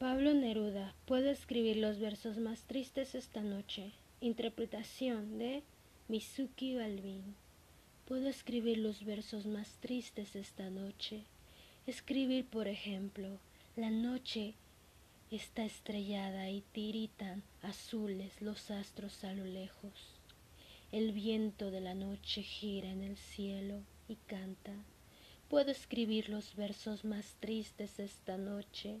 Pablo Neruda, puedo escribir los versos más tristes esta noche. Interpretación de Mizuki Balvin. Puedo escribir los versos más tristes esta noche. Escribir, por ejemplo, la noche está estrellada y tiritan azules los astros a lo lejos. El viento de la noche gira en el cielo y canta. Puedo escribir los versos más tristes esta noche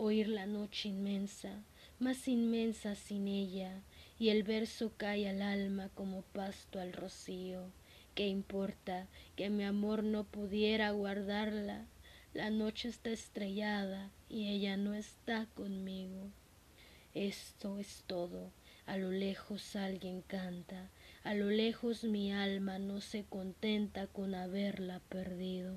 oír la noche inmensa, más inmensa sin ella, y el verso cae al alma como pasto al rocío. ¿Qué importa que mi amor no pudiera guardarla? La noche está estrellada y ella no está conmigo. Esto es todo. A lo lejos alguien canta, a lo lejos mi alma no se contenta con haberla perdido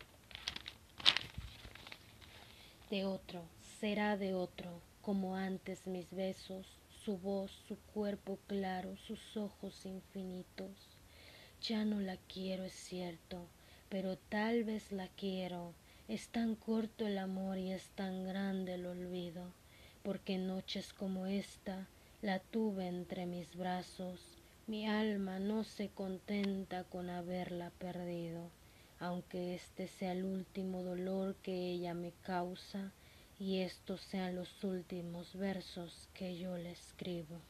de otro, será de otro, como antes mis besos, su voz, su cuerpo claro, sus ojos infinitos. Ya no la quiero, es cierto, pero tal vez la quiero. Es tan corto el amor y es tan grande el olvido, porque noches como esta la tuve entre mis brazos. Mi alma no se contenta con haberla perdido aunque este sea el último dolor que ella me causa y estos sean los últimos versos que yo le escribo.